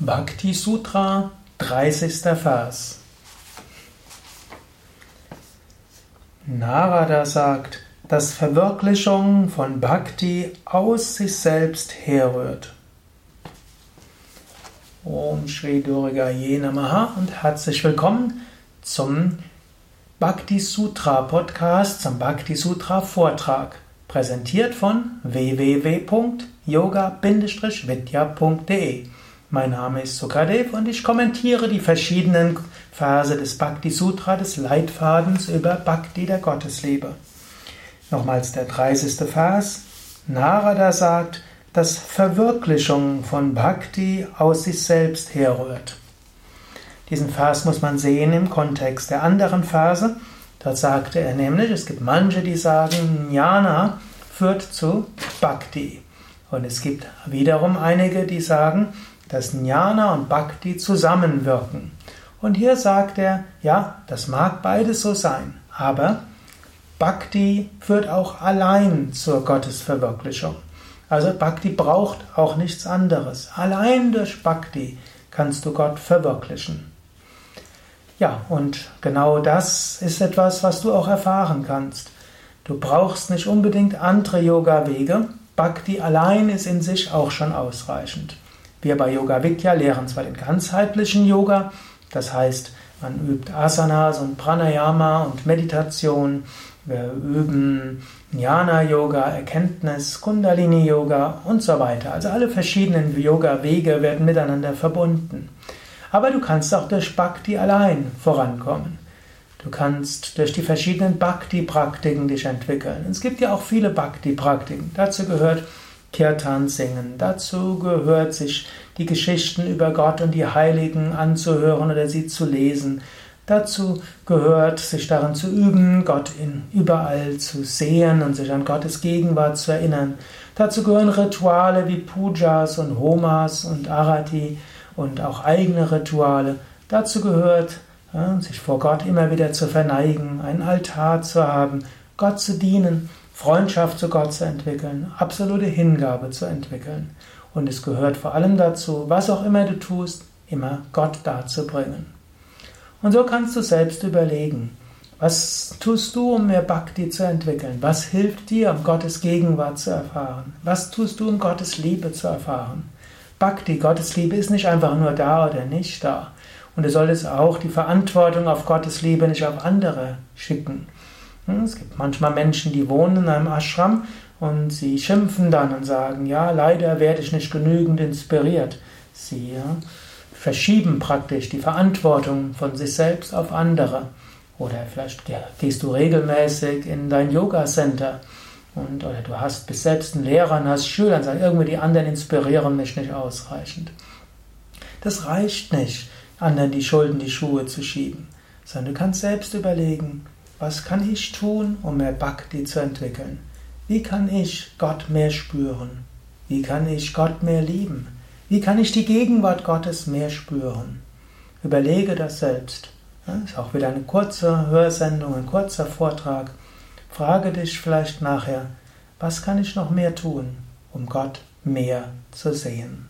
Bhakti Sutra, 30. Vers. Narada sagt, dass Verwirklichung von Bhakti aus sich selbst herrührt. Om Shri Durga Ye Namaha und herzlich willkommen zum Bhakti Sutra Podcast, zum Bhakti Sutra Vortrag, präsentiert von www.yoga-vidya.de. Mein Name ist Sukadev und ich kommentiere die verschiedenen Verse des Bhakti Sutra, des Leitfadens über Bhakti der Gottesliebe. Nochmals der 30. Vers. Narada sagt, dass Verwirklichung von Bhakti aus sich selbst herrührt. Diesen Vers muss man sehen im Kontext der anderen Verse. Dort sagte er nämlich, es gibt manche, die sagen, Jnana führt zu Bhakti. Und es gibt wiederum einige, die sagen, dass Jnana und Bhakti zusammenwirken. Und hier sagt er, ja, das mag beides so sein, aber Bhakti führt auch allein zur Gottesverwirklichung. Also Bhakti braucht auch nichts anderes. Allein durch Bhakti kannst du Gott verwirklichen. Ja, und genau das ist etwas, was du auch erfahren kannst. Du brauchst nicht unbedingt andere Yoga-Wege. Bhakti allein ist in sich auch schon ausreichend. Wir bei Yoga Vidya lehren zwar den ganzheitlichen Yoga, das heißt, man übt Asanas und Pranayama und Meditation, wir üben Jnana Yoga, Erkenntnis, Kundalini Yoga und so weiter. Also alle verschiedenen Yoga-Wege werden miteinander verbunden. Aber du kannst auch durch Bhakti allein vorankommen. Du kannst durch die verschiedenen Bhakti-Praktiken dich entwickeln. Es gibt ja auch viele Bhakti-Praktiken. Dazu gehört Kirtan singen. Dazu gehört sich die Geschichten über Gott und die Heiligen anzuhören oder sie zu lesen. Dazu gehört, sich daran zu üben, Gott in überall zu sehen und sich an Gottes Gegenwart zu erinnern. Dazu gehören Rituale wie Pujas und Homas und Arati und auch eigene Rituale. Dazu gehört, sich vor Gott immer wieder zu verneigen, einen Altar zu haben, Gott zu dienen Freundschaft zu Gott zu entwickeln, absolute Hingabe zu entwickeln. Und es gehört vor allem dazu, was auch immer du tust, immer Gott darzubringen. Und so kannst du selbst überlegen, was tust du, um mehr Bhakti zu entwickeln? Was hilft dir, um Gottes Gegenwart zu erfahren? Was tust du, um Gottes Liebe zu erfahren? Bhakti, Gottes Liebe ist nicht einfach nur da oder nicht da. Und du solltest auch die Verantwortung auf Gottes Liebe nicht auf andere schicken. Hm, es gibt manchmal Menschen, die wohnen in einem Ashram und sie schimpfen dann und sagen, ja, leider werde ich nicht genügend inspiriert. Sie ja, verschieben praktisch die Verantwortung von sich selbst auf andere. Oder vielleicht gehst du regelmäßig in dein Yoga-Center und oder du hast bis selbst einen Lehrer und hast Schüler und sagst, irgendwie die anderen inspirieren mich nicht ausreichend. Das reicht nicht, anderen die Schulden die Schuhe zu schieben, sondern du kannst selbst überlegen, was kann ich tun, um mehr Bhakti zu entwickeln? Wie kann ich Gott mehr spüren? Wie kann ich Gott mehr lieben? Wie kann ich die Gegenwart Gottes mehr spüren? Überlege das selbst. Das ist auch wieder eine kurze Hörsendung, ein kurzer Vortrag. Frage dich vielleicht nachher, was kann ich noch mehr tun, um Gott mehr zu sehen?